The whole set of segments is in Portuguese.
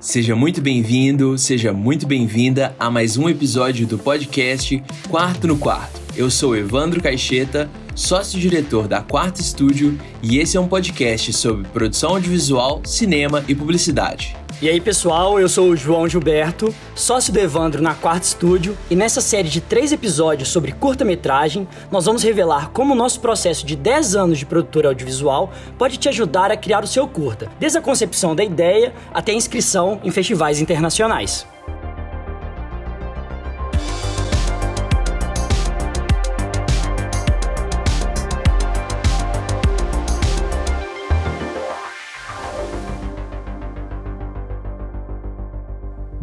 Seja muito bem-vindo, seja muito bem-vinda a mais um episódio do podcast Quarto no Quarto. Eu sou Evandro Caixeta, sócio-diretor da Quarto Estúdio, e esse é um podcast sobre produção audiovisual, cinema e publicidade. E aí, pessoal, eu sou o João Gilberto, sócio do Evandro na Quarto Estúdio, e nessa série de três episódios sobre curta-metragem, nós vamos revelar como o nosso processo de 10 anos de produtora audiovisual pode te ajudar a criar o seu curta, desde a concepção da ideia até a inscrição em festivais internacionais.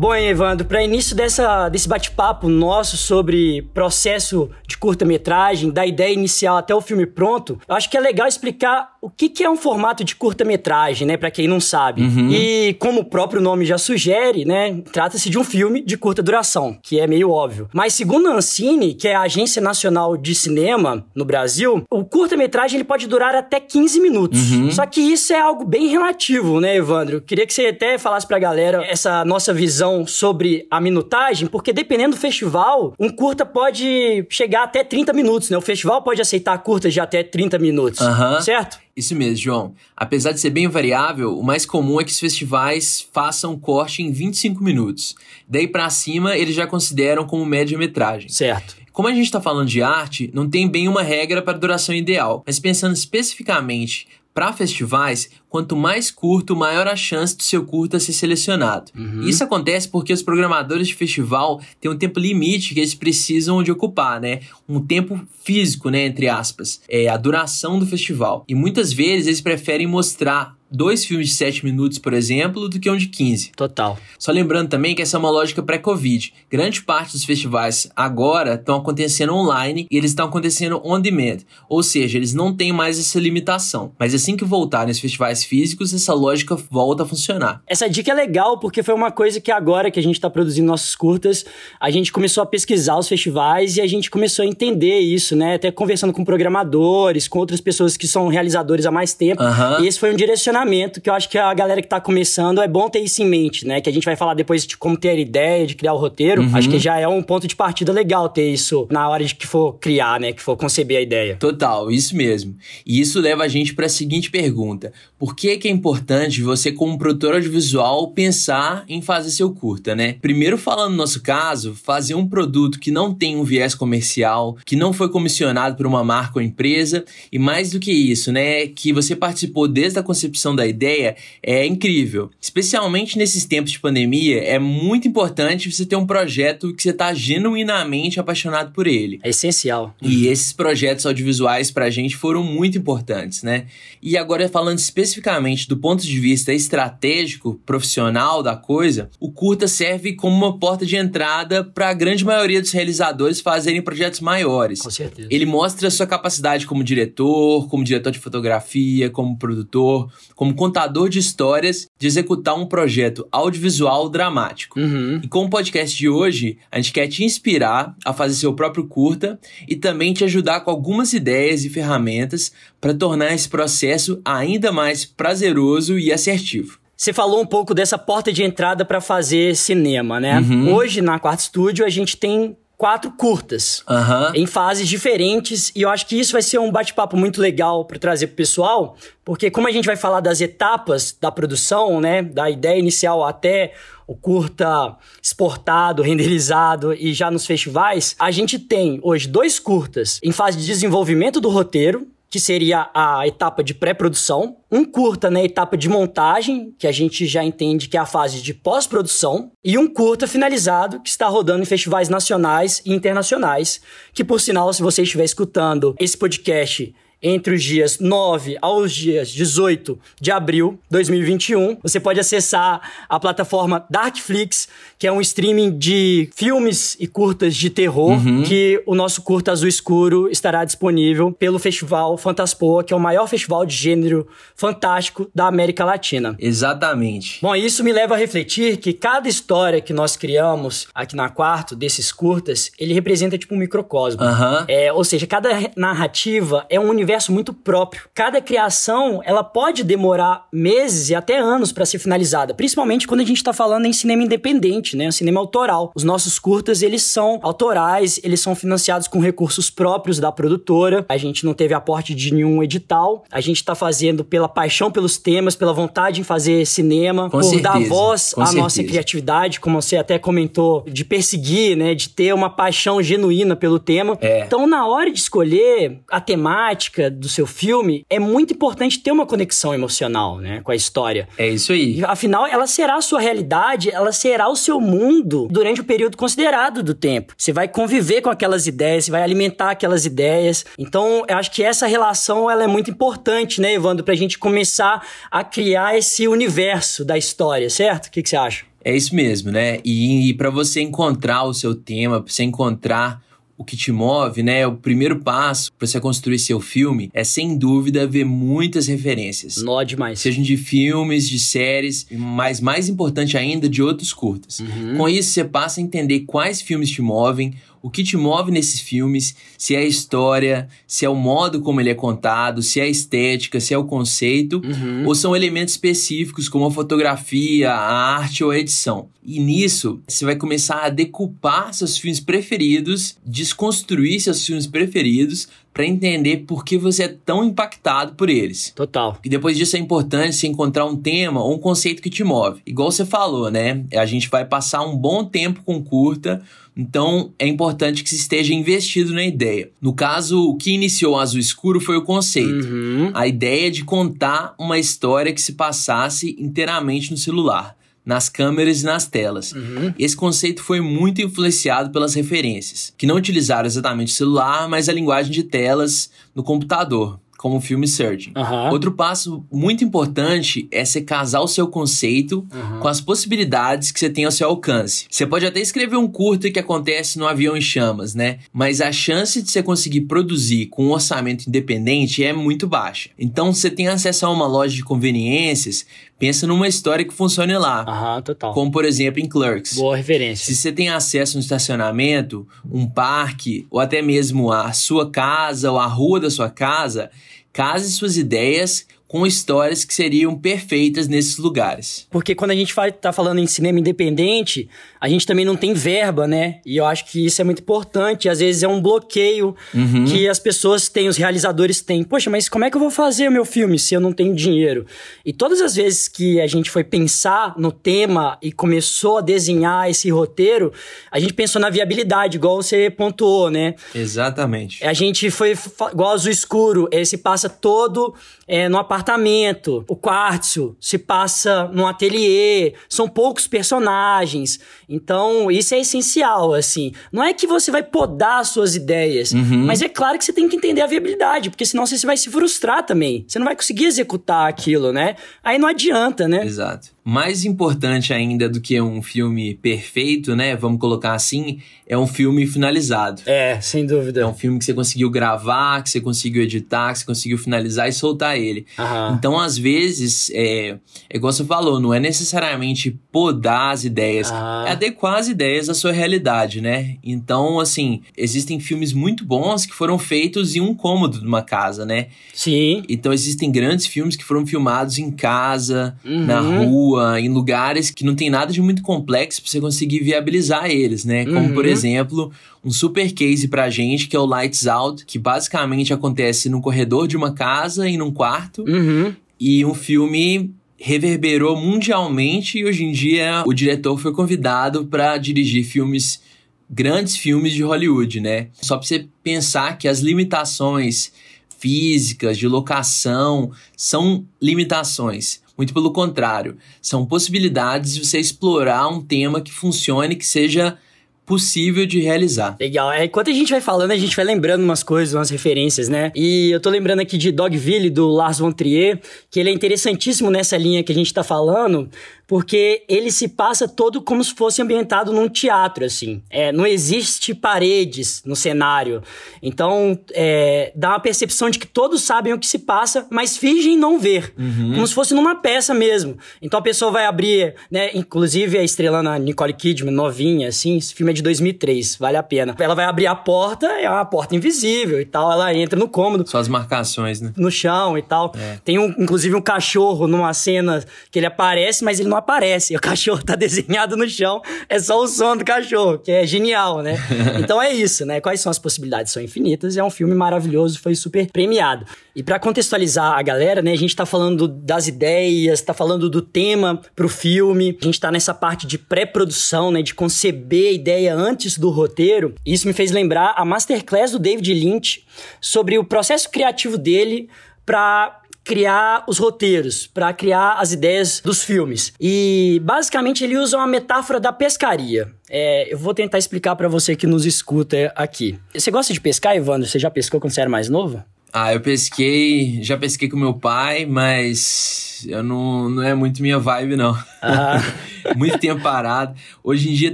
Bom, Evandro, para início dessa, desse bate-papo nosso sobre processo de curta-metragem, da ideia inicial até o filme pronto, acho que é legal explicar o que, que é um formato de curta-metragem, né, para quem não sabe. Uhum. E como o próprio nome já sugere, né, trata-se de um filme de curta duração, que é meio óbvio. Mas segundo a Ancine, que é a Agência Nacional de Cinema no Brasil, o curta-metragem ele pode durar até 15 minutos. Uhum. Só que isso é algo bem relativo, né, Evandro? Queria que você até falasse pra galera essa nossa visão sobre a minutagem, porque dependendo do festival, um curta pode chegar até 30 minutos, né? O festival pode aceitar curtas de até 30 minutos, uhum. certo? Isso mesmo, João. Apesar de ser bem variável, o mais comum é que os festivais façam corte em 25 minutos. Daí para cima, eles já consideram como média-metragem. Certo. Como a gente está falando de arte, não tem bem uma regra para duração ideal, mas pensando especificamente para festivais, quanto mais curto, maior a chance do seu curta ser selecionado. Uhum. Isso acontece porque os programadores de festival têm um tempo limite que eles precisam de ocupar, né? Um tempo físico, né, entre aspas, é a duração do festival. E muitas vezes eles preferem mostrar dois filmes de 7 minutos, por exemplo, do que um de 15. Total. Só lembrando também que essa é uma lógica pré-Covid. Grande parte dos festivais agora estão acontecendo online e eles estão acontecendo on demand. Ou seja, eles não têm mais essa limitação. Mas assim que voltarem os festivais físicos, essa lógica volta a funcionar. Essa dica é legal porque foi uma coisa que agora que a gente está produzindo nossos curtas, a gente começou a pesquisar os festivais e a gente começou a entender isso, né? Até conversando com programadores, com outras pessoas que são realizadores há mais tempo. Uhum. E esse foi um direcionamento direcionamento que eu acho que a galera que tá começando é bom ter isso em mente, né? Que a gente vai falar depois de como ter a ideia, de criar o roteiro. Uhum. Acho que já é um ponto de partida legal ter isso na hora de que for criar, né? Que for conceber a ideia. Total, isso mesmo. E isso leva a gente para a seguinte pergunta: por que, que é importante você, como produtor audiovisual, pensar em fazer seu curta, né? Primeiro, falando no nosso caso, fazer um produto que não tem um viés comercial, que não foi comissionado por uma marca ou empresa, e mais do que isso, né? Que você participou desde a concepção da ideia é incrível. Especialmente nesses tempos de pandemia, é muito importante você ter um projeto que você está genuinamente apaixonado por ele. É essencial. E esses projetos audiovisuais pra gente foram muito importantes, né? E agora falando especificamente do ponto de vista estratégico, profissional da coisa, o curta serve como uma porta de entrada para a grande maioria dos realizadores fazerem projetos maiores. Com certeza. Ele mostra a sua capacidade como diretor, como diretor de fotografia, como produtor, como contador de histórias de executar um projeto audiovisual dramático. Uhum. E com o podcast de hoje, a gente quer te inspirar a fazer seu próprio curta e também te ajudar com algumas ideias e ferramentas para tornar esse processo ainda mais prazeroso e assertivo. Você falou um pouco dessa porta de entrada para fazer cinema, né? Uhum. Hoje, na Quarto Estúdio, a gente tem quatro curtas uhum. em fases diferentes e eu acho que isso vai ser um bate-papo muito legal para trazer pro pessoal, porque como a gente vai falar das etapas da produção, né, da ideia inicial até o curta exportado, renderizado e já nos festivais, a gente tem hoje dois curtas em fase de desenvolvimento do roteiro, que seria a etapa de pré-produção, um curta na etapa de montagem, que a gente já entende que é a fase de pós-produção, e um curta finalizado que está rodando em festivais nacionais e internacionais, que por sinal, se você estiver escutando esse podcast entre os dias 9 aos dias 18 de abril de 2021. Você pode acessar a plataforma Darkflix, que é um streaming de filmes e curtas de terror, uhum. que o nosso curta Azul Escuro estará disponível pelo Festival Fantaspoa, que é o maior festival de gênero fantástico da América Latina. Exatamente. Bom, isso me leva a refletir que cada história que nós criamos aqui na Quarto, desses curtas, ele representa tipo um microcosmo. Uhum. É, ou seja, cada narrativa é um universo universo muito próprio. Cada criação, ela pode demorar meses e até anos para ser finalizada, principalmente quando a gente está falando em cinema independente, né? Cinema autoral. Os nossos curtas, eles são autorais, eles são financiados com recursos próprios da produtora. A gente não teve aporte de nenhum edital. A gente está fazendo pela paixão pelos temas, pela vontade em fazer cinema, com por certeza, dar voz à certeza. nossa criatividade, como você até comentou, de perseguir, né? De ter uma paixão genuína pelo tema. É. Então, na hora de escolher a temática do seu filme, é muito importante ter uma conexão emocional, né? Com a história. É isso aí. Afinal, ela será a sua realidade, ela será o seu mundo durante o período considerado do tempo. Você vai conviver com aquelas ideias, você vai alimentar aquelas ideias. Então, eu acho que essa relação ela é muito importante, né, Evandro, pra gente começar a criar esse universo da história, certo? O que, que você acha? É isso mesmo, né? E, e para você encontrar o seu tema, pra você encontrar o que te move, né? O primeiro passo para você construir seu filme é sem dúvida ver muitas referências. Nó demais. Sejam de filmes, de séries, mas mais importante ainda, de outros curtas. Uhum. Com isso, você passa a entender quais filmes te movem, o que te move nesses filmes, se é a história, se é o modo como ele é contado, se é a estética, se é o conceito, uhum. ou são elementos específicos como a fotografia, a arte ou a edição. E nisso, você vai começar a decupar seus filmes preferidos, desconstruir seus filmes preferidos para entender por que você é tão impactado por eles. Total. E depois disso é importante você encontrar um tema ou um conceito que te move. Igual você falou, né? A gente vai passar um bom tempo com curta, então é importante que se esteja investido na ideia. No caso, o que iniciou o Azul Escuro foi o conceito. Uhum. A ideia de contar uma história que se passasse inteiramente no celular nas câmeras e nas telas. Uhum. Esse conceito foi muito influenciado pelas referências, que não utilizaram exatamente o celular, mas a linguagem de telas no computador, como o filme Searching. Uhum. Outro passo muito importante é você casar o seu conceito uhum. com as possibilidades que você tem ao seu alcance. Você pode até escrever um curto que acontece no avião em chamas, né? Mas a chance de você conseguir produzir com um orçamento independente é muito baixa. Então, se você tem acesso a uma loja de conveniências, pensa numa história que funcione lá. Aham, total. Como, por exemplo, em Clerks. Boa referência. Se você tem acesso a um estacionamento, um parque, ou até mesmo a sua casa ou a rua da sua casa, case suas ideias com histórias que seriam perfeitas nesses lugares. Porque quando a gente vai tá falando em cinema independente, a gente também não tem verba, né? E eu acho que isso é muito importante. Às vezes é um bloqueio uhum. que as pessoas têm, os realizadores têm. Poxa, mas como é que eu vou fazer o meu filme se eu não tenho dinheiro? E todas as vezes que a gente foi pensar no tema e começou a desenhar esse roteiro, a gente pensou na viabilidade, igual você pontuou, né? Exatamente. A gente foi igual Azul Escuro, ele se passa todo é, no apartamento. O quartzo se passa num ateliê. São poucos personagens. Então, isso é essencial, assim. Não é que você vai podar as suas ideias, uhum. mas é claro que você tem que entender a viabilidade, porque senão você vai se frustrar também. Você não vai conseguir executar aquilo, né? Aí não adianta, né? Exato. Mais importante ainda do que um filme perfeito, né? Vamos colocar assim, é um filme finalizado. É, sem dúvida. É um filme que você conseguiu gravar, que você conseguiu editar, que você conseguiu finalizar e soltar ele. Aham. Então, às vezes, é, é igual você falou, não é necessariamente podar as ideias, Ah. é adequar as ideias à sua realidade, né? Então, assim, existem filmes muito bons que foram feitos em um cômodo de uma casa, né? Sim. Então, existem grandes filmes que foram filmados em casa, Uhum. na rua, em lugares que não tem nada de muito complexo pra você conseguir viabilizar eles, né? Como, por Uhum. exemplo, um super case pra gente que é o Lights Out, que basicamente acontece no corredor de uma casa e num quarto, Uhum. e um filme reverberou mundialmente e hoje em dia o diretor foi convidado para dirigir filmes grandes filmes de Hollywood, né? Só pra você pensar que as limitações físicas de locação são limitações. Muito pelo contrário, são possibilidades de você explorar um tema que funcione, que seja possível de realizar. Legal. É, enquanto a gente vai falando, a gente vai lembrando umas coisas, umas referências, né? E eu tô lembrando aqui de Dogville, do Lars von Trier, que ele é interessantíssimo nessa linha que a gente tá falando, porque ele se passa todo como se fosse ambientado num teatro, assim. É, não existe paredes no cenário. Então, é, dá uma percepção de que todos sabem o que se passa, mas fingem não ver. Como se fosse numa peça mesmo. Então, a pessoa vai abrir, né? Inclusive, a estrelando a Nicole Kidman, novinha, assim. Esse filme é de 2003, vale a pena. Ela vai abrir a porta, é uma porta invisível e tal, ela entra no cômodo. Só as marcações, né? No chão e tal. É. Tem um, inclusive um cachorro numa cena que ele aparece, mas ele não aparece. O cachorro tá desenhado no chão, é só o som do cachorro, que é genial, né? então é isso, né? Quais são as possibilidades? São infinitas, é um filme maravilhoso, foi super premiado. E para contextualizar a galera, né, a gente tá falando das ideias, tá falando do tema pro filme, a gente tá nessa parte de pré-produção, né, de conceber a ideia antes do roteiro. Isso me fez lembrar a masterclass do David Lynch sobre o processo criativo dele para criar os roteiros, para criar as ideias dos filmes. E basicamente ele usa uma metáfora da pescaria. É, eu vou tentar explicar para você que nos escuta aqui. Você gosta de pescar, Evandro? Você já pescou quando você era mais novo? Ah, eu pesquei, já pesquei com meu pai, mas eu não, não é muito minha vibe, não. Ah. muito tempo parado. Hoje em dia,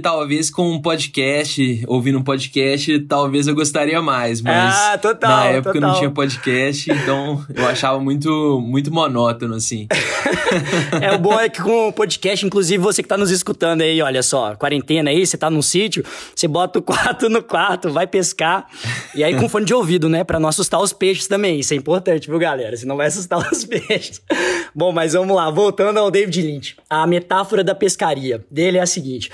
talvez com um podcast, ouvindo um podcast, talvez eu gostaria mais, mas ah, total, na época total. não tinha podcast, então eu achava muito, muito monótono, assim. é, o bom é que com o podcast, inclusive você que tá nos escutando aí, olha só, quarentena aí, você tá num sítio, você bota o quarto no quarto, vai pescar, e aí com fone de ouvido, né, pra não assustar os peixes também, isso é importante, viu, galera? Senão vai assustar os peixes. Bom, mas vamos lá, voltando ao David Lynch. A metáfora da pescaria dele é a seguinte: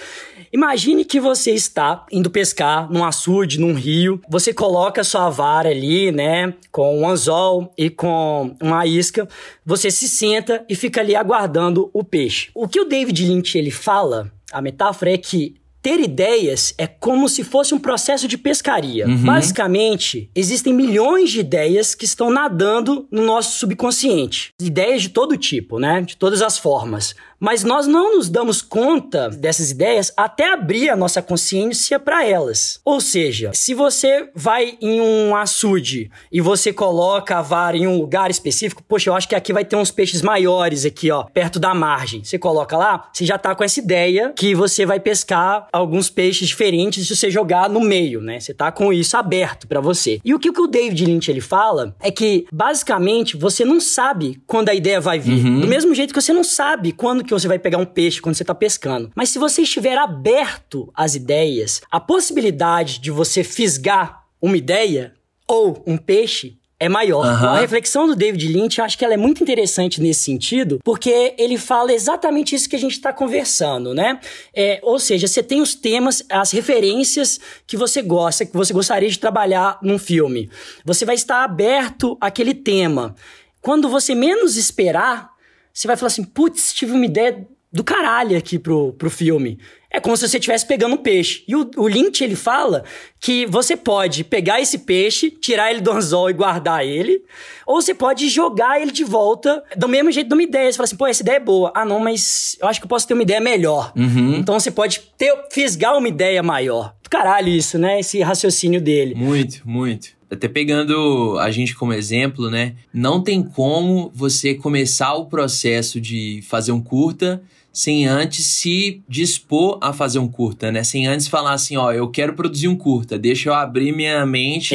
imagine que você está indo pescar num açude, num rio, você coloca sua vara ali, né, com um anzol e com uma isca, você se senta e fica ali aguardando o peixe. O que o David Lynch ele fala, a metáfora é que ter ideias é como se fosse um processo de pescaria. Uhum. Basicamente, existem milhões de ideias que estão nadando no nosso subconsciente. Ideias de todo tipo, né? De todas as formas. Mas nós não nos damos conta dessas ideias até abrir a nossa consciência para elas. Ou seja, se você vai em um açude e você coloca a vara em um lugar específico, poxa, eu acho que aqui vai ter uns peixes maiores aqui, ó, perto da margem. Você coloca lá, você já tá com essa ideia que você vai pescar alguns peixes diferentes se você jogar no meio, né? Você tá com isso aberto para você. E o que, o David Lynch ele fala é que basicamente você não sabe quando a ideia vai vir. Uhum. Do mesmo jeito que você não sabe quando que você vai pegar um peixe quando você está pescando. Mas se você estiver aberto às ideias, a possibilidade de você fisgar uma ideia ou um peixe é maior. Uhum. A reflexão do David Lynch, eu acho que ela é muito interessante nesse sentido, porque ele fala exatamente isso que a gente está conversando, né? É, ou seja, você tem os temas, as referências que você gosta, que você gostaria de trabalhar num filme. Você vai estar aberto àquele tema. Quando você menos esperar, você vai falar assim: putz, tive uma ideia do caralho aqui pro, pro filme. É como se você estivesse pegando um peixe. E o, o Lynch, ele fala que você pode pegar esse peixe, tirar ele do anzol e guardar ele, ou você pode jogar ele de volta do mesmo jeito de uma ideia. Você fala assim, pô, essa ideia é boa. Ah, não, mas eu acho que eu posso ter uma ideia melhor. Uhum. Então você pode ter, fisgar uma ideia maior. Do caralho isso, né? Esse raciocínio dele. Muito, muito até pegando a gente como exemplo, né? Não tem como você começar o processo de fazer um curta sem antes se dispor a fazer um curta, né? Sem antes falar assim, ó, eu quero produzir um curta, deixa eu abrir minha mente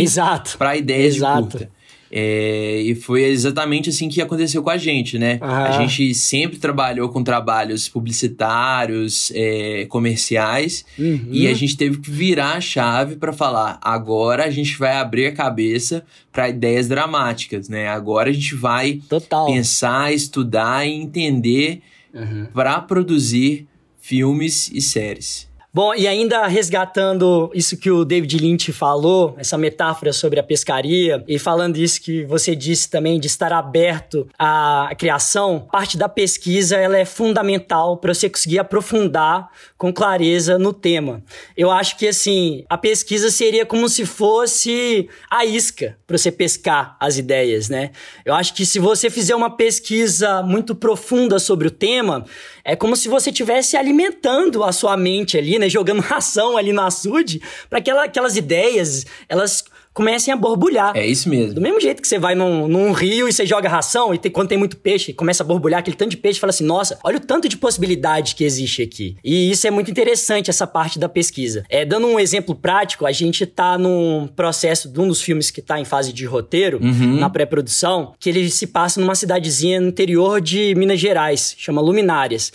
para ideias Exato. de curta. É, e foi exatamente assim que aconteceu com a gente, né? A gente sempre trabalhou com trabalhos publicitários, é, comerciais, uhum. e a gente teve que virar a chave para falar: agora a gente vai abrir a cabeça para ideias dramáticas, né? Agora a gente vai Total. pensar, estudar e entender uhum. para produzir filmes e séries. Bom, e ainda resgatando isso que o David Lynch falou, essa metáfora sobre a pescaria, e falando isso que você disse também de estar aberto à criação, parte da pesquisa ela é fundamental para você conseguir aprofundar com clareza no tema. Eu acho que assim, a pesquisa seria como se fosse a isca para você pescar as ideias, né? Eu acho que se você fizer uma pesquisa muito profunda sobre o tema, é como se você estivesse alimentando a sua mente ali, né? Jogando ração ali no açude, para que aquelas ideias, elas comecem a borbulhar. É isso mesmo. Do mesmo jeito que você vai num, num rio e você joga ração, e tem, quando tem muito peixe, começa a borbulhar aquele tanto de peixe, fala assim, nossa, olha o tanto de possibilidade que existe aqui. E isso é muito interessante, essa parte da pesquisa. É, dando um exemplo prático, a gente tá num processo de um dos filmes que tá em fase de roteiro, uhum. na pré-produção, que ele se passa numa cidadezinha no interior de Minas Gerais, chama Luminárias.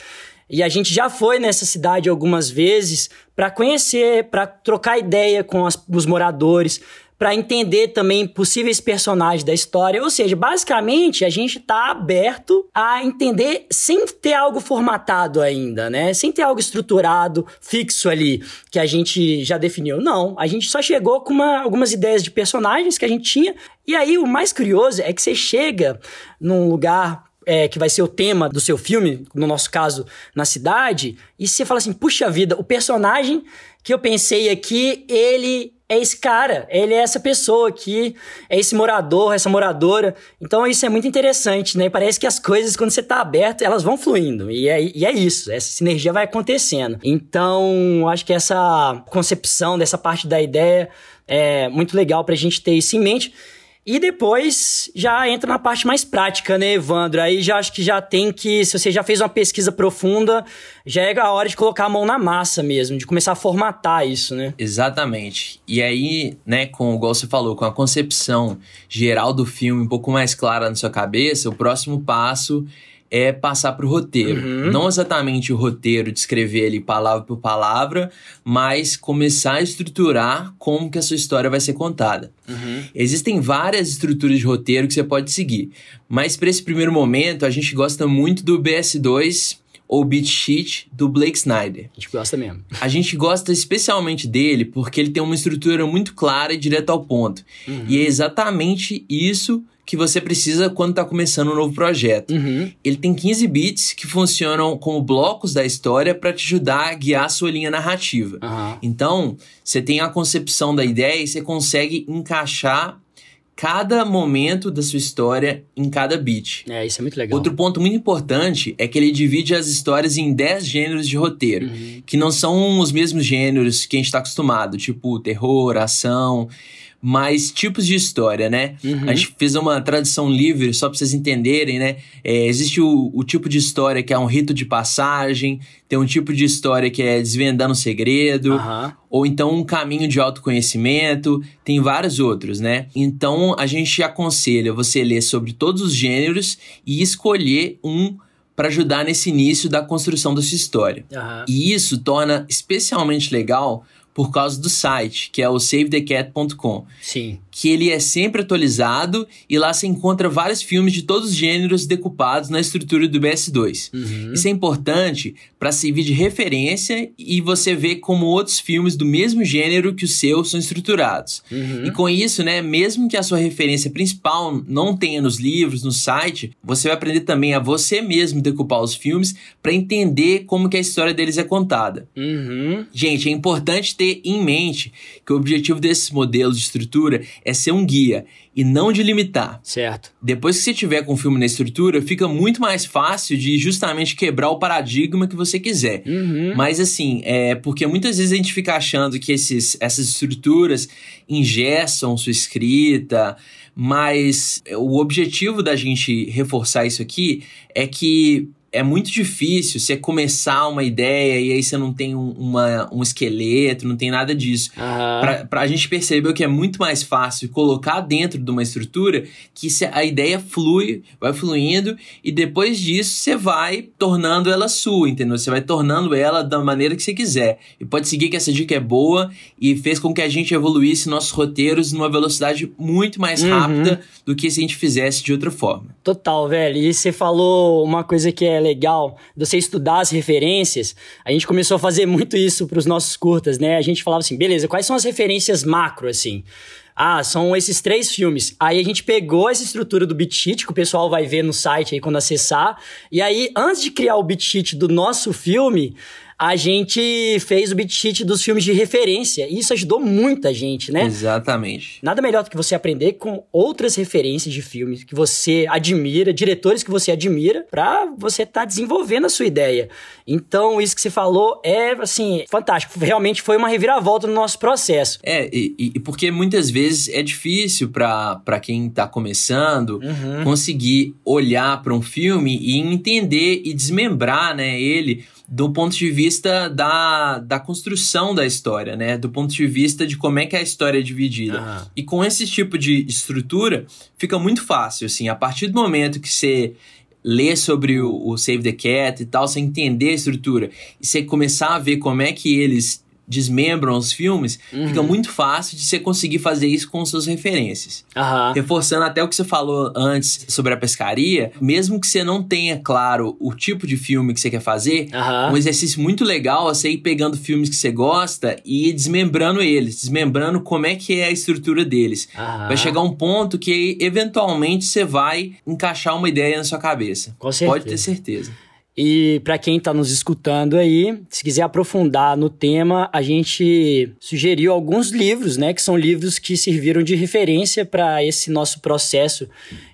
E a gente já foi nessa cidade algumas vezes para conhecer, para trocar ideia com as, os moradores, para entender também possíveis personagens da história. Ou seja, basicamente a gente está aberto a entender sem ter algo formatado ainda, né? Sem ter algo estruturado, fixo ali, que a gente já definiu. Não, a gente só chegou com uma, algumas ideias de personagens que a gente tinha. E aí o mais curioso é que você chega num lugar é, que vai ser o tema do seu filme, no nosso caso, na cidade, e você fala assim: puxa vida, o personagem que eu pensei aqui, ele é esse cara, ele é essa pessoa aqui, é esse morador, essa moradora. Então isso é muito interessante, né? Parece que as coisas, quando você tá aberto, elas vão fluindo. E é, e é isso, essa sinergia vai acontecendo. Então, acho que essa concepção dessa parte da ideia é muito legal pra gente ter isso em mente. E depois já entra na parte mais prática, né, Evandro? Aí já acho que já tem que, se você já fez uma pesquisa profunda, já é a hora de colocar a mão na massa mesmo, de começar a formatar isso, né? Exatamente. E aí, né, com igual você falou, com a concepção geral do filme um pouco mais clara na sua cabeça, o próximo passo é passar para o roteiro. Uhum. Não exatamente o roteiro de escrever ele palavra por palavra, mas começar a estruturar como que a sua história vai ser contada. Uhum. Existem várias estruturas de roteiro que você pode seguir, mas para esse primeiro momento a gente gosta muito do BS2 ou beat sheet do Blake Snyder. A gente gosta mesmo. A gente gosta especialmente dele porque ele tem uma estrutura muito clara e direta ao ponto. Uhum. E é exatamente isso que você precisa quando está começando um novo projeto. Uhum. Ele tem 15 bits que funcionam como blocos da história para te ajudar a guiar a sua linha narrativa. Uhum. Então, você tem a concepção da ideia e você consegue encaixar cada momento da sua história em cada beat. É, isso é muito legal. Outro ponto muito importante é que ele divide as histórias em 10 gêneros de roteiro, uhum. que não são os mesmos gêneros que a gente está acostumado, tipo terror, ação mais tipos de história, né? Uhum. A gente fez uma tradução livre, só pra vocês entenderem, né? É, existe o, o, tipo de história que é um rito de passagem, tem um tipo de história que é desvendando um segredo, uhum. ou então um caminho de autoconhecimento, tem vários outros, né? Então a gente aconselha você ler sobre todos os gêneros e escolher um para ajudar nesse início da construção da sua história. Uhum. E isso torna especialmente legal por causa do site, que é o savethecat.com. Sim. Que ele é sempre atualizado e lá você encontra vários filmes de todos os gêneros decupados na estrutura do BS2. Uhum. Isso é importante para servir de referência e você ver como outros filmes do mesmo gênero que o seu são estruturados. Uhum. E com isso, né, mesmo que a sua referência principal não tenha nos livros, no site, você vai aprender também a você mesmo decupar os filmes para entender como que a história deles é contada. Uhum. Gente, é importante ter ter em mente que o objetivo desses modelos de estrutura é ser um guia e não de limitar. Certo. Depois que você tiver com o filme na estrutura, fica muito mais fácil de justamente quebrar o paradigma que você quiser. Uhum. Mas assim, é porque muitas vezes a gente fica achando que esses, essas estruturas ingessam sua escrita, mas o objetivo da gente reforçar isso aqui é que é muito difícil você começar uma ideia e aí você não tem um, uma, um esqueleto, não tem nada disso. Uhum. Pra, pra gente perceber que é muito mais fácil colocar dentro de uma estrutura que a ideia flui, vai fluindo e depois disso você vai tornando ela sua, entendeu? Você vai tornando ela da maneira que você quiser. E pode seguir que essa dica é boa e fez com que a gente evoluísse nossos roteiros numa velocidade muito mais uhum. rápida do que se a gente fizesse de outra forma. Total, velho. E você falou uma coisa que é legal, você estudar as referências, a gente começou a fazer muito isso para os nossos curtas, né? A gente falava assim, beleza, quais são as referências macro, assim? Ah, são esses três filmes. Aí a gente pegou essa estrutura do beat sheet, que o pessoal vai ver no site aí quando acessar. E aí, antes de criar o beat sheet do nosso filme, a gente fez o beat sheet dos filmes de referência. E isso ajudou muita gente, né? Exatamente. Nada melhor do que você aprender com outras referências de filmes que você admira, diretores que você admira, pra você estar tá desenvolvendo a sua ideia. Então, isso que você falou é, assim, fantástico. Realmente foi uma reviravolta no nosso processo. É, e, e porque muitas vezes é difícil para quem tá começando uhum. conseguir olhar para um filme e entender e desmembrar, né, ele do ponto de vista da, da construção da história, né? Do ponto de vista de como é que a história é dividida. Uhum. E com esse tipo de estrutura, fica muito fácil, assim. A partir do momento que você ler sobre o, o Save the Cat e tal, você entender a estrutura e você começar a ver como é que eles desmembram os filmes, uhum. fica muito fácil de você conseguir fazer isso com suas referências. Uhum. Reforçando até o que você falou antes sobre a pescaria, mesmo que você não tenha claro o tipo de filme que você quer fazer, uhum. um exercício muito legal é você ir pegando filmes que você gosta e ir desmembrando eles, desmembrando como é que é a estrutura deles. Vai chegar um ponto que eventualmente você vai encaixar uma ideia na sua cabeça. Com certeza. Pode ter certeza. E para quem está nos escutando aí, se quiser aprofundar no tema, a gente sugeriu alguns livros, né, que são livros que serviram de referência para esse nosso processo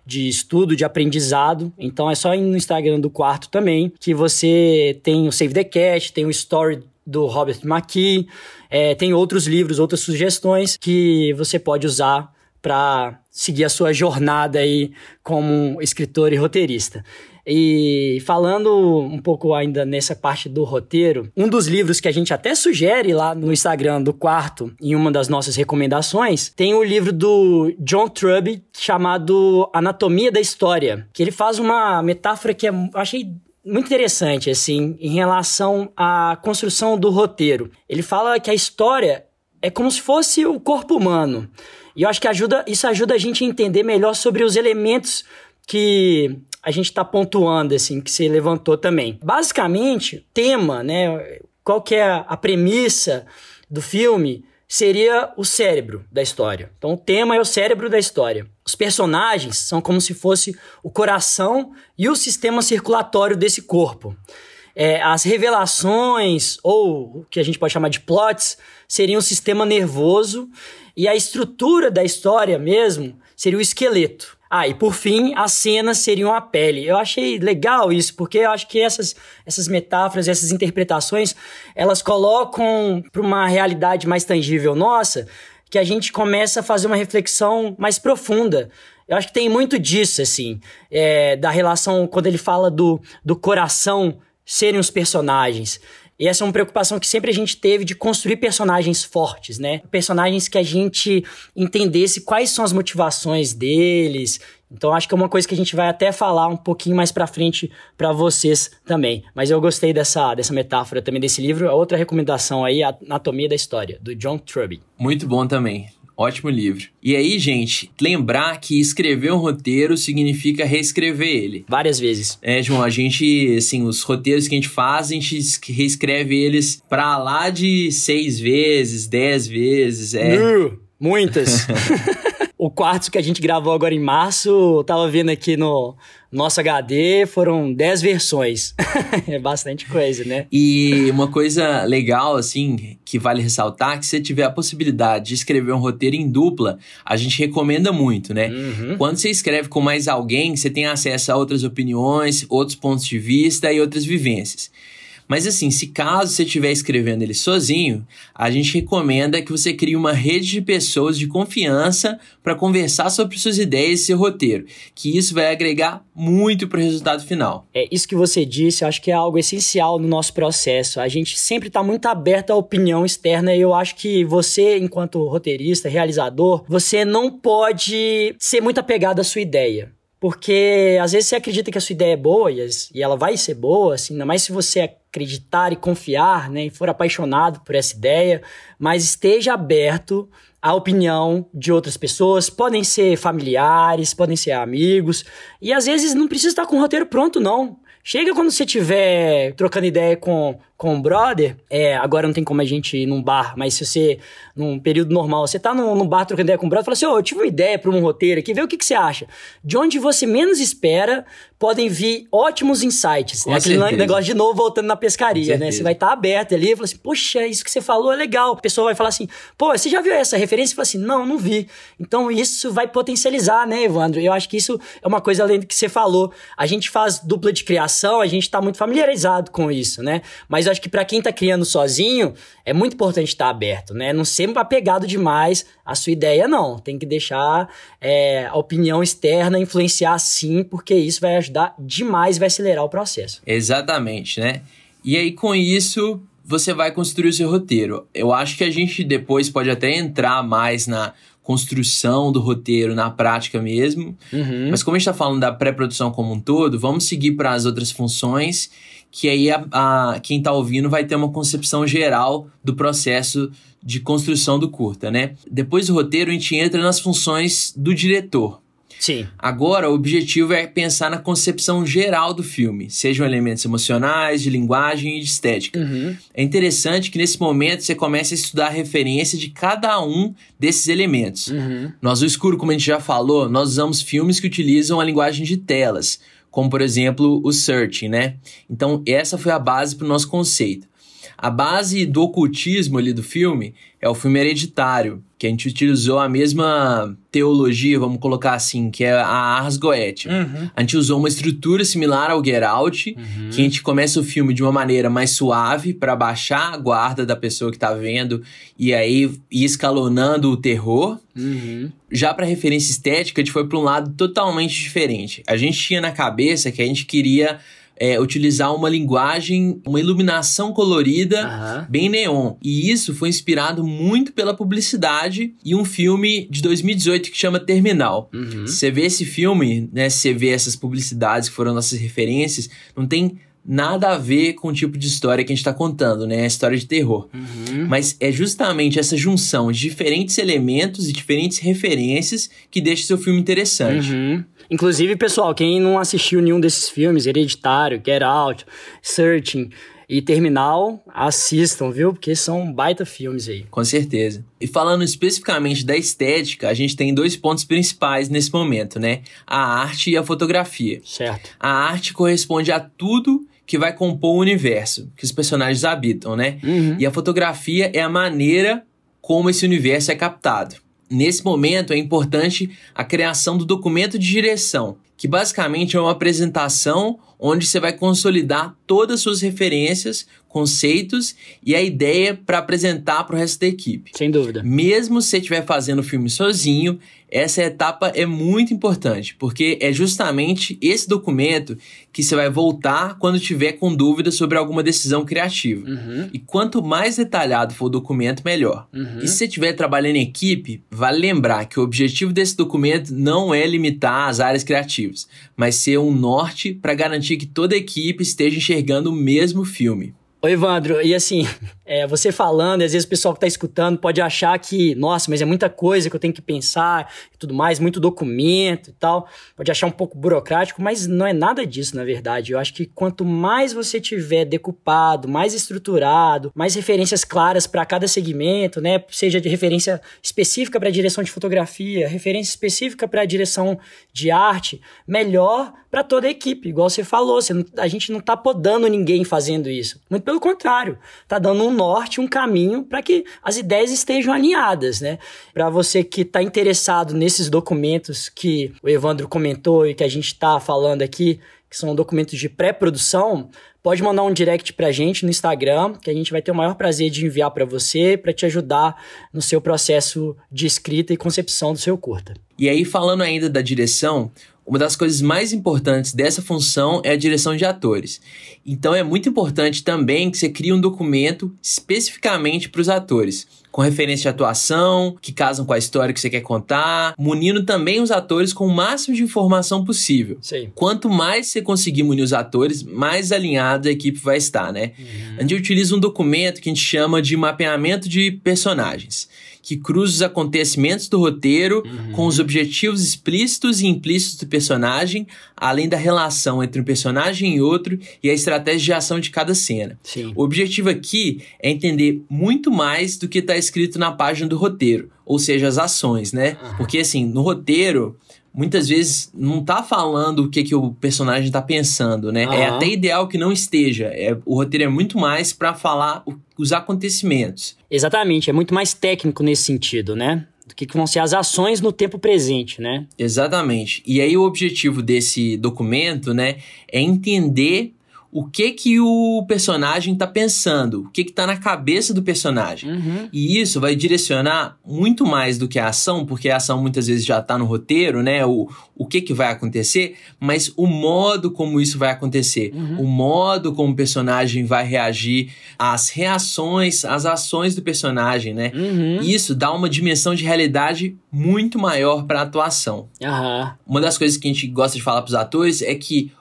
de estudo, de aprendizado. Então é só ir no Instagram do quarto também, que você tem o Save the Cat, tem o Story do Robert McKee, é, tem outros livros, outras sugestões que você pode usar para seguir a sua jornada aí como escritor e roteirista. E falando um pouco ainda nessa parte do roteiro, um dos livros que a gente até sugere lá no Instagram do quarto, em uma das nossas recomendações, tem o livro do John Truby chamado Anatomia da História, que ele faz uma metáfora que é, eu achei muito interessante, assim, em relação à construção do roteiro. Ele fala que a história é como se fosse o corpo humano. E eu acho que ajuda, isso ajuda a gente a entender melhor sobre os elementos que a gente está pontuando, assim, que você levantou também. Basicamente, tema, né? Qual que é a premissa do filme? Seria o cérebro da história. Então, o tema é o cérebro da história. Os personagens são como se fosse o coração e o sistema circulatório desse corpo. É, as revelações, ou o que a gente pode chamar de plots, seriam o sistema nervoso e a estrutura da história mesmo seria o esqueleto. Ah, e por fim, as cenas seriam a pele. Eu achei legal isso, porque eu acho que essas, essas metáforas, essas interpretações, elas colocam para uma realidade mais tangível nossa, que a gente começa a fazer uma reflexão mais profunda. Eu acho que tem muito disso, assim, é, da relação, quando ele fala do, do coração serem os personagens. E essa é uma preocupação que sempre a gente teve de construir personagens fortes, né? Personagens que a gente entendesse quais são as motivações deles. Então acho que é uma coisa que a gente vai até falar um pouquinho mais para frente para vocês também. Mas eu gostei dessa, dessa metáfora também desse livro. Outra recomendação aí, Anatomia da História, do John Truby. Muito bom também. Ótimo livro. E aí, gente, lembrar que escrever um roteiro significa reescrever ele. Várias vezes. É, João, a gente, assim, os roteiros que a gente faz, a gente reescreve eles pra lá de seis vezes, dez vezes. É. Uh, muitas. o quarto que a gente gravou agora em março, eu tava vendo aqui no nosso HD, foram 10 versões. é bastante coisa, né? E uma coisa legal, assim, que vale ressaltar, que se você tiver a possibilidade de escrever um roteiro em dupla, a gente recomenda muito, né? Uhum. Quando você escreve com mais alguém, você tem acesso a outras opiniões, outros pontos de vista e outras vivências. Mas assim, se caso você estiver escrevendo ele sozinho, a gente recomenda que você crie uma rede de pessoas de confiança para conversar sobre suas ideias e seu roteiro, que isso vai agregar muito para o resultado final. É isso que você disse, eu acho que é algo essencial no nosso processo. A gente sempre está muito aberto à opinião externa e eu acho que você, enquanto roteirista, realizador, você não pode ser muito apegado à sua ideia. Porque às vezes você acredita que a sua ideia é boa e, ela vai ser boa, assim, ainda mais se você acreditar e confiar, né, e for apaixonado por essa ideia, mas esteja aberto à opinião de outras pessoas, podem ser familiares, podem ser amigos, e às vezes não precisa estar com o roteiro pronto, não. Chega quando você estiver trocando ideia com, com o brother, é, agora não tem como a gente ir num bar, mas se você, num período normal, você tá num, num bar trocando ideia com o brother, fala assim, ô, oh, eu tive uma ideia para um roteiro aqui, vê o que, que você acha. De onde você menos espera, podem vir ótimos insights. Com é aquele certeza. negócio de novo voltando na pescaria, né? Você vai estar tá aberto ali e fala assim, poxa, isso que você falou é legal. A pessoa vai falar assim, pô, você já viu essa referência? E fala assim, não, não vi. Então isso vai potencializar, né, Evandro? Eu acho que isso é uma coisa além do que você falou. A gente faz dupla de criação, a gente tá muito familiarizado com isso, né? Mas eu acho que para quem tá criando sozinho, é muito importante estar tá aberto, né? Não ser apegado demais à sua ideia, não. Tem que deixar é, a opinião externa influenciar sim, porque isso vai ajudar demais, vai acelerar o processo. Exatamente, né? E aí, com isso, você vai construir o seu roteiro. Eu acho que a gente depois pode até entrar mais na construção do roteiro na prática mesmo. Uhum. Mas como a gente está falando da pré-produção como um todo, vamos seguir para as outras funções, que aí a, a quem está ouvindo vai ter uma concepção geral do processo de construção do curta, né? Depois do roteiro, a gente entra nas funções do diretor. Sim. Agora, o objetivo é pensar na concepção geral do filme, sejam elementos emocionais, de linguagem e de estética. Uhum. É interessante que nesse momento você comece a estudar a referência de cada um desses elementos. Uhum. Nós, o escuro, como a gente já falou, nós usamos filmes que utilizam a linguagem de telas, como por exemplo o Searching, né? Então, essa foi a base para o nosso conceito. A base do ocultismo ali do filme é o filme Hereditário, que a gente utilizou a mesma teologia, vamos colocar assim, que é a Ars Goetia. Uhum. A gente usou uma estrutura similar ao Get Out, uhum. que a gente começa o filme de uma maneira mais suave para baixar a guarda da pessoa que tá vendo e aí ir escalonando o terror. Uhum. Já para referência estética, a gente foi para um lado totalmente diferente. A gente tinha na cabeça que a gente queria é, utilizar uma linguagem, uma iluminação colorida uhum. bem neon. E isso foi inspirado muito pela publicidade e um filme de 2018 que chama Terminal. Uhum. Você vê esse filme, né? Você vê essas publicidades que foram nossas referências, não tem nada a ver com o tipo de história que a gente está contando, né? A história de terror. Uhum. Mas é justamente essa junção de diferentes elementos e diferentes referências que deixa seu filme interessante. Uhum. Inclusive, pessoal, quem não assistiu nenhum desses filmes, Hereditário, Get Out, Searching e Terminal, assistam, viu? Porque são baita filmes aí. Com certeza. E falando especificamente da estética, a gente tem dois pontos principais nesse momento, né? A arte e a fotografia. Certo. A arte corresponde a tudo que vai compor o universo que os personagens habitam, né? Uhum. E a fotografia é a maneira como esse universo é captado. Nesse momento é importante a criação do documento de direção, que basicamente é uma apresentação onde você vai consolidar todas as suas referências, conceitos e a ideia para apresentar para o resto da equipe. Sem dúvida. Mesmo se você estiver fazendo o filme sozinho, essa etapa é muito importante, porque é justamente esse documento que você vai voltar quando tiver com dúvida sobre alguma decisão criativa. Uhum. E quanto mais detalhado for o documento, melhor. Uhum. E se você estiver trabalhando em equipe, vale lembrar que o objetivo desse documento não é limitar as áreas criativas, mas ser um norte para garantir que toda a equipe esteja enxergando o mesmo filme. Oi, Evandro, e assim, é, você falando, e às vezes o pessoal que está escutando pode achar que, nossa, mas é muita coisa que eu tenho que pensar e tudo mais, muito documento e tal. Pode achar um pouco burocrático, mas não é nada disso, na verdade. Eu acho que quanto mais você tiver decupado, mais estruturado, mais referências claras para cada segmento, né? Seja de referência específica para a direção de fotografia, referência específica para a direção de arte, melhor para toda a equipe. Igual você falou, você não, a gente não está podando ninguém fazendo isso. Muito pelo contrário, tá dando um norte, um caminho para que as ideias estejam alinhadas, né? Para você que está interessado nesses documentos que o Evandro comentou e que a gente está falando aqui, que são documentos de pré-produção, pode mandar um direct pra gente no Instagram, que a gente vai ter o maior prazer de enviar para você, para te ajudar no seu processo de escrita e concepção do seu curta. E aí, falando ainda da direção, uma das coisas mais importantes dessa função é a direção de atores. Então é muito importante também que você crie um documento especificamente para os atores, com referência de atuação, que casam com a história que você quer contar, munindo também os atores com o máximo de informação possível. Sim. Quanto mais você conseguir munir os atores, mais alinhada a equipe vai estar, né? Uhum. A gente utiliza um documento que a gente chama de mapeamento de personagens que cruza os acontecimentos do roteiro uhum. com os objetivos explícitos e implícitos do personagem, além da relação entre um personagem e outro e a estratégia de ação de cada cena. Sim. O objetivo aqui é entender muito mais do que está escrito na página do roteiro, ou seja, as ações, né? Uhum. Porque assim, no roteiro, muitas vezes não tá falando o que, que o personagem tá pensando, né? Uhum. É até ideal que não esteja. É, o roteiro é muito mais para falar o, os acontecimentos. Exatamente, é muito mais técnico nesse sentido, né? Do que, que vão ser as ações no tempo presente, né? Exatamente. E aí o objetivo desse documento, né, é entender o que que o personagem tá pensando, o que que tá na cabeça do personagem. Uhum. E isso vai direcionar muito mais do que a ação, porque a ação muitas vezes já tá no roteiro, né? O, o que que vai acontecer, mas o modo como isso vai acontecer, uhum. o modo como o personagem vai reagir, as reações, as ações do personagem, né? Uhum. Isso dá uma dimensão de realidade muito maior para a atuação. Uma das coisas que a gente gosta de falar para os atores é que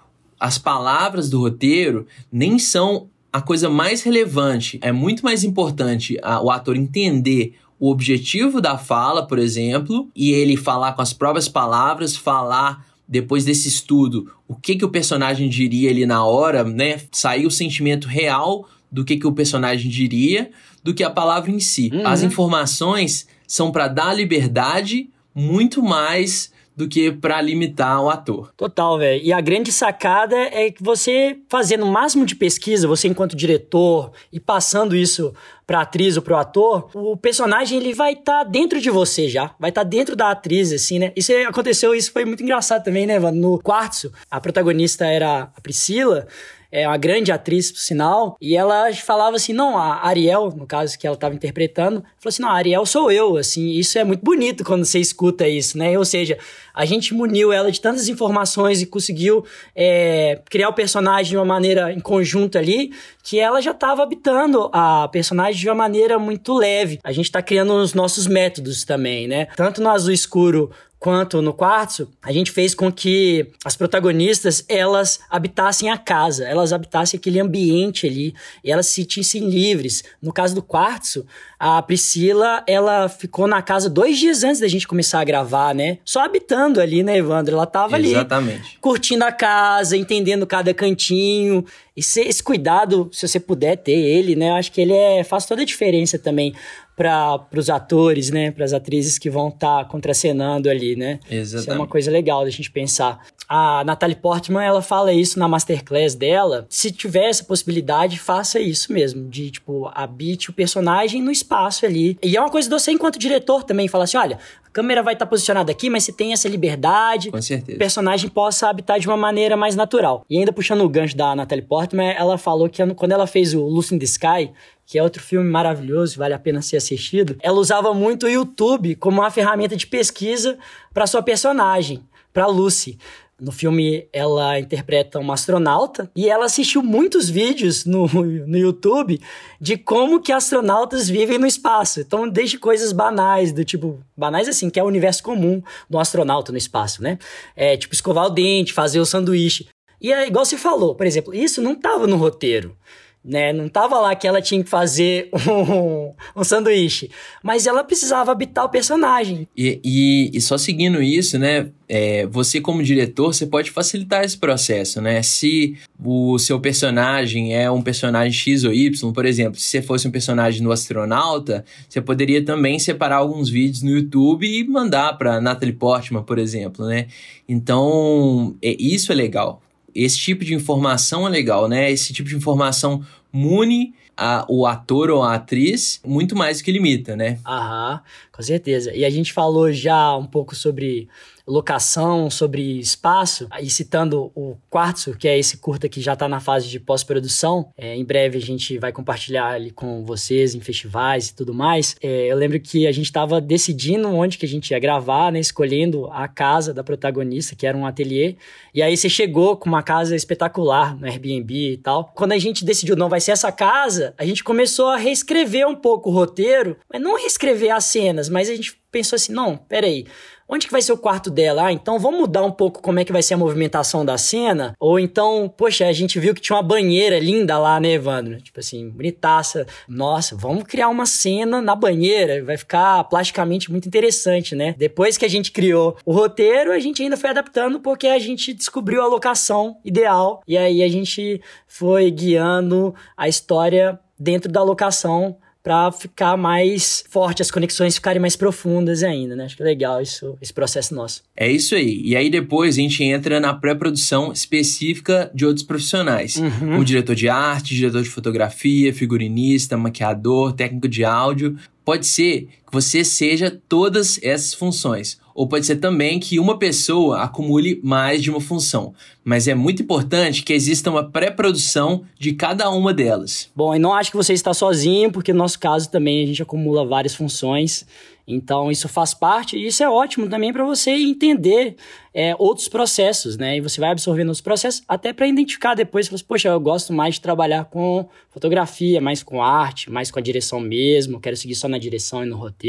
as palavras do roteiro nem são a coisa mais relevante. É muito mais importante a, o ator entender o objetivo da fala, por exemplo, e ele falar com as próprias palavras, falar depois desse estudo o que, que o personagem diria ali na hora, né? Sair o sentimento real do que, que o personagem diria do que a palavra em si. Uhum. As informações são para dar liberdade muito mais do que para limitar o ator. Total, velho. E a grande sacada é que você fazendo o máximo de pesquisa, você enquanto diretor e passando isso pra atriz ou pro ator, o personagem ele vai estar tá dentro de você já, vai estar tá dentro da atriz assim, né? Isso aconteceu, isso foi muito engraçado também, né, No quarto, a protagonista era a Priscila, é uma grande atriz, por sinal, e ela falava assim, não, a Ariel, no caso que ela estava interpretando, falou assim, não, a Ariel sou eu, assim, isso é muito bonito quando você escuta isso, né? Ou seja, a gente muniu ela de tantas informações e conseguiu é, criar o personagem de uma maneira em conjunto ali, que ela já estava habitando a personagem de uma maneira muito leve. A gente está criando os nossos métodos também, né? Tanto no Azul Escuro quanto no quartzo, a gente fez com que as protagonistas elas habitassem a casa, elas habitassem aquele ambiente ali e elas se sentissem livres. No caso do quartzo, a Priscila ela ficou na casa dois dias antes da gente começar a gravar, né? Só habitando ali, né, Evandro? Ela tava Exatamente. ali curtindo a casa, entendendo cada cantinho. E esse cuidado, se você puder ter ele, né? Eu acho que ele é, faz toda a diferença também para os atores, né, para as atrizes que vão estar tá contracenando ali, né? Exatamente. Isso é uma coisa legal da gente pensar. A Natalie Portman, ela fala isso na masterclass dela. Se tiver essa possibilidade, faça isso mesmo, de tipo habite o personagem no espaço ali. E é uma coisa de você enquanto diretor também falar assim, olha, câmera vai estar tá posicionada aqui, mas você tem essa liberdade. Com certeza. O personagem possa habitar de uma maneira mais natural. E ainda puxando o gancho da Natalie Portman, ela falou que quando ela fez o Lucy in the Sky, que é outro filme maravilhoso, vale a pena ser assistido. Ela usava muito o YouTube como uma ferramenta de pesquisa para sua personagem, para Lucy. No filme, ela interpreta uma astronauta e ela assistiu muitos vídeos no, no YouTube de como que astronautas vivem no espaço. Então, desde coisas banais, do tipo, banais assim, que é o universo comum do astronauta no espaço, né? É, tipo, escovar o dente, fazer o sanduíche. E é igual você falou, por exemplo, isso não estava no roteiro né? Não tava lá que ela tinha que fazer um, um sanduíche, mas ela precisava habitar o personagem. E, e, e só seguindo isso, né? É, você como diretor, você pode facilitar esse processo, né? Se o seu personagem é um personagem X ou Y, por exemplo, se você fosse um personagem no astronauta, você poderia também separar alguns vídeos no YouTube e mandar para Natalie Portman, por exemplo, né? Então, é, isso é legal esse tipo de informação é legal, né? Esse tipo de informação mune a, o ator ou a atriz muito mais do que limita, né? Aham, com certeza. E a gente falou já um pouco sobre locação, sobre espaço, e citando o Quartzo, que é esse curta que já está na fase de pós-produção, é, em breve a gente vai compartilhar ele com vocês em festivais e tudo mais. É, eu lembro que a gente estava decidindo onde que a gente ia gravar, né, escolhendo a casa da protagonista, que era um ateliê, e aí você chegou com uma casa espetacular no Airbnb e tal. Quando a gente decidiu, não vai ser essa casa, a gente começou a reescrever um pouco o roteiro, mas não reescrever as cenas, mas a gente pensou assim, não, peraí, Onde que vai ser o quarto dela? Ah, então vamos mudar um pouco como é que vai ser a movimentação da cena? Ou então, poxa, a gente viu que tinha uma banheira linda lá, né, Evandro? Tipo assim, bonitaça. Nossa, vamos criar uma cena na banheira, vai ficar plasticamente muito interessante, né? Depois que a gente criou o roteiro, a gente ainda foi adaptando porque a gente descobriu a locação ideal e aí a gente foi guiando a história dentro da locação para ficar mais forte, as conexões ficarem mais profundas ainda, né? Acho que é legal isso, esse processo nosso. É isso aí. E aí depois a gente entra na pré-produção específica de outros profissionais. Uhum. O diretor de arte, diretor de fotografia, figurinista, maquiador, técnico de áudio, Pode ser você seja todas essas funções, ou pode ser também que uma pessoa acumule mais de uma função. Mas é muito importante que exista uma pré-produção de cada uma delas. Bom, e não acho que você está sozinho, porque no nosso caso também a gente acumula várias funções. Então, isso faz parte e isso é ótimo também para você entender é, outros processos, né? E você vai absorvendo os processos até para identificar depois, você, poxa, eu gosto mais de trabalhar com fotografia, mais com arte, mais com a direção mesmo, quero seguir só na direção e no roteiro.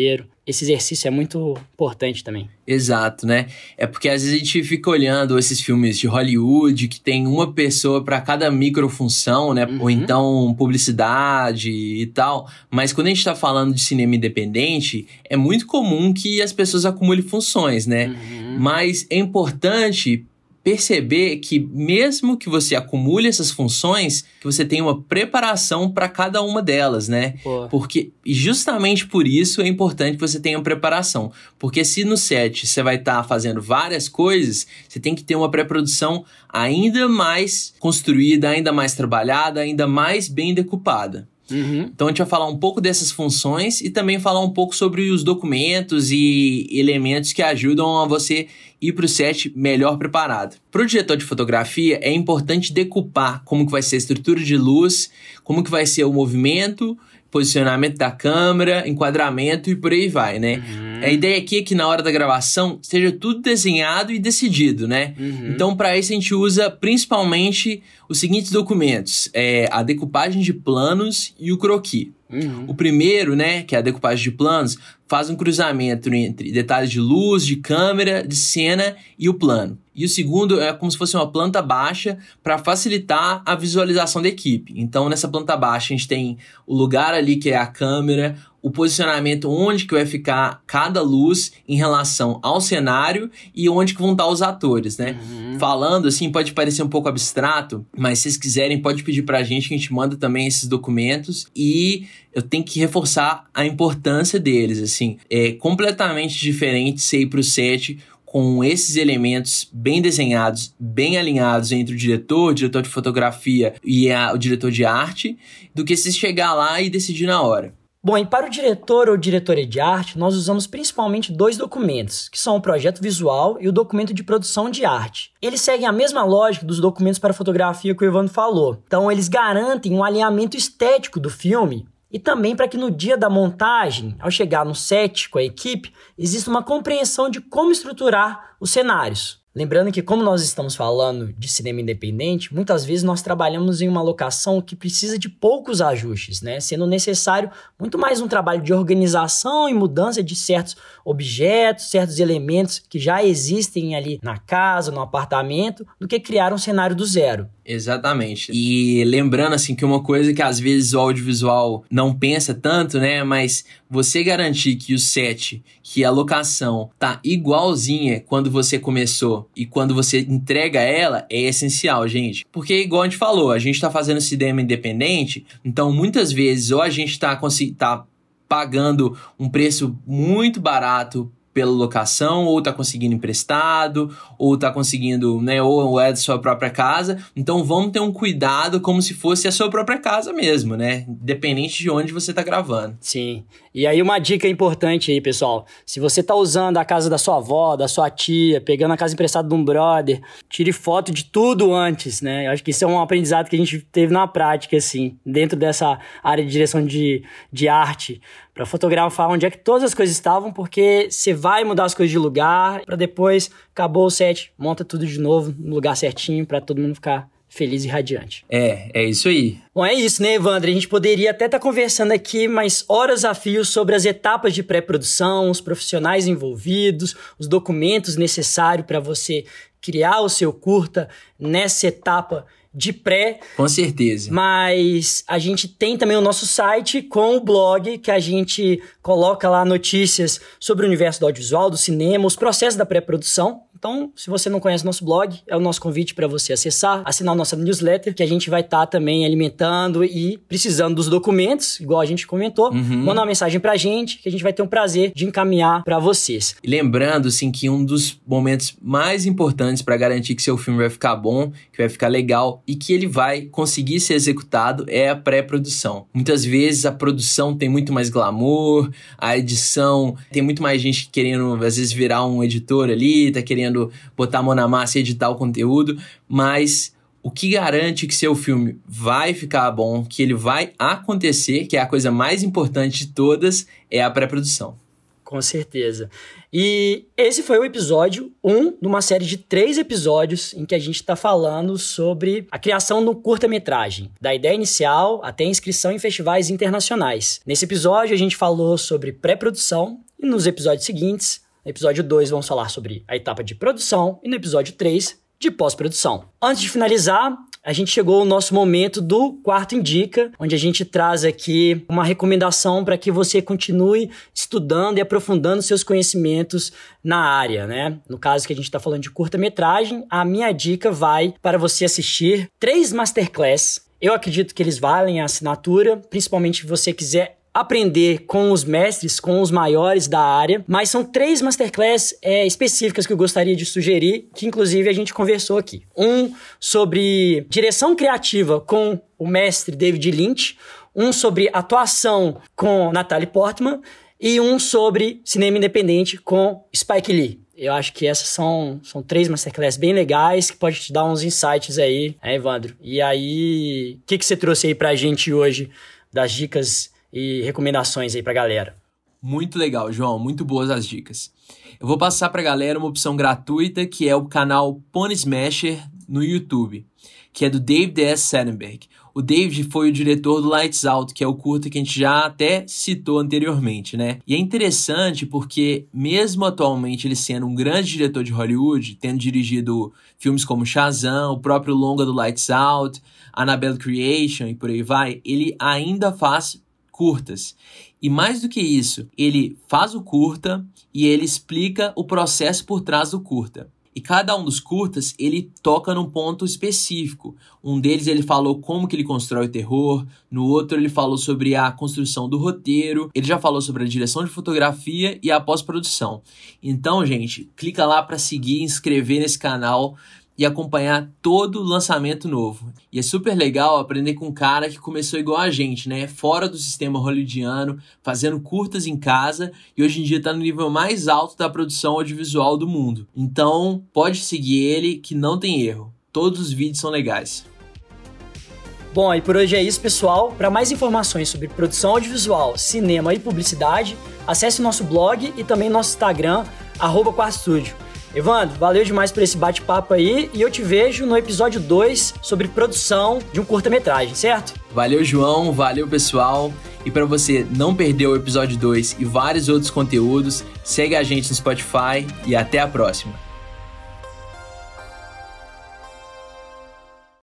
Esse exercício é muito importante também. Exato, né? É porque às vezes a gente fica olhando esses filmes de Hollywood que tem uma pessoa para cada microfunção, né? Uhum. Ou então publicidade e tal. Mas quando a gente tá falando de cinema independente, é muito comum que as pessoas acumulem funções, né? Uhum. Mas é importante perceber que mesmo que você acumule essas funções, que você tem uma preparação para cada uma delas, né? Pô. Porque justamente por isso é importante que você tenha preparação, porque se no set você vai estar tá fazendo várias coisas, você tem que ter uma pré-produção ainda mais construída, ainda mais trabalhada, ainda mais bem decupada. Uhum. Então a gente vai falar um pouco dessas funções e também falar um pouco sobre os documentos e elementos que ajudam a você ir para o set melhor preparado. Para o diretor de fotografia é importante decupar como que vai ser a estrutura de luz, como que vai ser o movimento, posicionamento da câmera, enquadramento e por aí vai, né? Uhum. A ideia aqui é que na hora da gravação esteja tudo desenhado e decidido, né? Uhum. Então, para isso, a gente usa principalmente os seguintes documentos: é a decupagem de planos e o croquis. Uhum. O primeiro, né, que é a decupagem de planos, faz um cruzamento entre detalhes de luz, de câmera, de cena e o plano. E o segundo é como se fosse uma planta baixa para facilitar a visualização da equipe. Então, nessa planta baixa, a gente tem o lugar ali que é a câmera, o posicionamento onde que vai ficar cada luz em relação ao cenário e onde que vão estar os atores, né? Uhum. Falando assim, pode parecer um pouco abstrato, mas se vocês quiserem, pode pedir pra gente que a gente manda também esses documentos e eu tenho que reforçar a importância deles, assim, é completamente diferente você ir pro set com esses elementos bem desenhados, bem alinhados entre o diretor, o diretor de fotografia e a, o diretor de arte, do que se chegar lá e decidir na hora. Bom, e para o diretor ou diretoria de arte, nós usamos principalmente dois documentos, que são o projeto visual e o documento de produção de arte. Eles seguem a mesma lógica dos documentos para fotografia que o Evandro falou. Então, eles garantem um alinhamento estético do filme e também para que no dia da montagem, ao chegar no set com a equipe, exista uma compreensão de como estruturar os cenários. Lembrando que, como nós estamos falando de cinema independente, muitas vezes nós trabalhamos em uma locação que precisa de poucos ajustes, né? Sendo necessário muito mais um trabalho de organização e mudança de certos objetos, certos elementos que já existem ali na casa, no apartamento, do que criar um cenário do zero. Exatamente. E lembrando assim que uma coisa que às vezes o audiovisual não pensa tanto, né, mas você garantir que o set, que a locação tá igualzinha quando você começou e quando você entrega ela é essencial, gente. Porque igual a gente falou, a gente tá fazendo cinema independente, então muitas vezes ou a gente tá, tá pagando um preço muito barato pela locação, ou tá conseguindo emprestado, ou tá conseguindo, né, ou é da sua própria casa. Então vamos ter um cuidado como se fosse a sua própria casa mesmo, né? Independente de onde você tá gravando. Sim. E aí uma dica importante aí, pessoal. Se você tá usando a casa da sua avó, da sua tia, pegando a casa emprestada de um brother, tire foto de tudo antes, né? Eu acho que isso é um aprendizado que a gente teve na prática, assim, dentro dessa área de direção de, de arte para fotografar onde é que todas as coisas estavam, porque você vai mudar as coisas de lugar, para depois acabou o set, monta tudo de novo no lugar certinho para todo mundo ficar feliz e radiante. É, é isso aí. Bom, é isso, né, Evandro? A gente poderia até estar tá conversando aqui mais horas a fio sobre as etapas de pré-produção, os profissionais envolvidos, os documentos necessários para você criar o seu curta nessa etapa de pré. Com certeza. Mas a gente tem também o nosso site com o blog, que a gente coloca lá notícias sobre o universo do audiovisual, do cinema, os processos da pré-produção. Então, se você não conhece nosso blog, é o nosso convite para você acessar, assinar nossa newsletter, que a gente vai estar tá também alimentando e precisando dos documentos, igual a gente comentou. Uhum. Manda uma mensagem pra gente, que a gente vai ter um prazer de encaminhar para vocês. E lembrando, assim, que um dos momentos mais importantes para garantir que seu filme vai ficar bom, que vai ficar legal e que ele vai conseguir ser executado é a pré-produção. Muitas vezes a produção tem muito mais glamour, a edição tem muito mais gente querendo, às vezes, virar um editor ali, tá querendo botar a mão na massa e editar o conteúdo, mas o que garante que seu filme vai ficar bom, que ele vai acontecer, que é a coisa mais importante de todas, é a pré-produção. Com certeza. E esse foi o episódio 1 um de uma série de três episódios em que a gente está falando sobre a criação do curta-metragem, da ideia inicial até a inscrição em festivais internacionais. Nesse episódio, a gente falou sobre pré-produção e nos episódios seguintes, no episódio 2, vamos falar sobre a etapa de produção e no episódio 3, de pós-produção. Antes de finalizar, a gente chegou ao nosso momento do quarto indica, onde a gente traz aqui uma recomendação para que você continue estudando e aprofundando seus conhecimentos na área, né? No caso que a gente está falando de curta-metragem, a minha dica vai para você assistir três masterclass. Eu acredito que eles valem a assinatura, principalmente se você quiser aprender com os mestres, com os maiores da área, mas são três masterclass é, específicas que eu gostaria de sugerir, que inclusive a gente conversou aqui. Um sobre direção criativa com o mestre David Lynch, um sobre atuação com Natalie Portman e um sobre cinema independente com Spike Lee. Eu acho que essas são, são três masterclass bem legais que pode te dar uns insights aí, né, Evandro? E aí, o que, que você trouxe aí pra gente hoje das dicas e recomendações aí pra galera. Muito legal, João. Muito boas as dicas. Eu vou passar pra galera uma opção gratuita que é o canal Pony Smasher no YouTube, que é do David S. Sennenberg. O David foi o diretor do Lights Out, que é o curta que a gente já até citou anteriormente, né? E é interessante porque, mesmo atualmente ele sendo um grande diretor de Hollywood, tendo dirigido filmes como Shazam, o próprio longa do Lights Out, Annabelle Creation e por aí vai, ele ainda faz curtas. E mais do que isso, ele faz o curta e ele explica o processo por trás do curta. E cada um dos curtas, ele toca num ponto específico. Um deles ele falou como que ele constrói o terror, no outro ele falou sobre a construção do roteiro, ele já falou sobre a direção de fotografia e a pós-produção. Então, gente, clica lá para seguir, inscrever nesse canal e acompanhar todo o lançamento novo. E é super legal aprender com um cara que começou igual a gente, né? Fora do sistema hollywoodiano, fazendo curtas em casa e hoje em dia está no nível mais alto da produção audiovisual do mundo. Então, pode seguir ele que não tem erro. Todos os vídeos são legais. Bom, e por hoje é isso, pessoal. Para mais informações sobre produção audiovisual, cinema e publicidade, acesse nosso blog e também nosso Instagram, arroba Evandro, valeu demais por esse bate-papo aí e eu te vejo no episódio 2 sobre produção de um curta-metragem, certo? Valeu, João, valeu, pessoal. E para você não perder o episódio 2 e vários outros conteúdos, segue a gente no Spotify e até a próxima.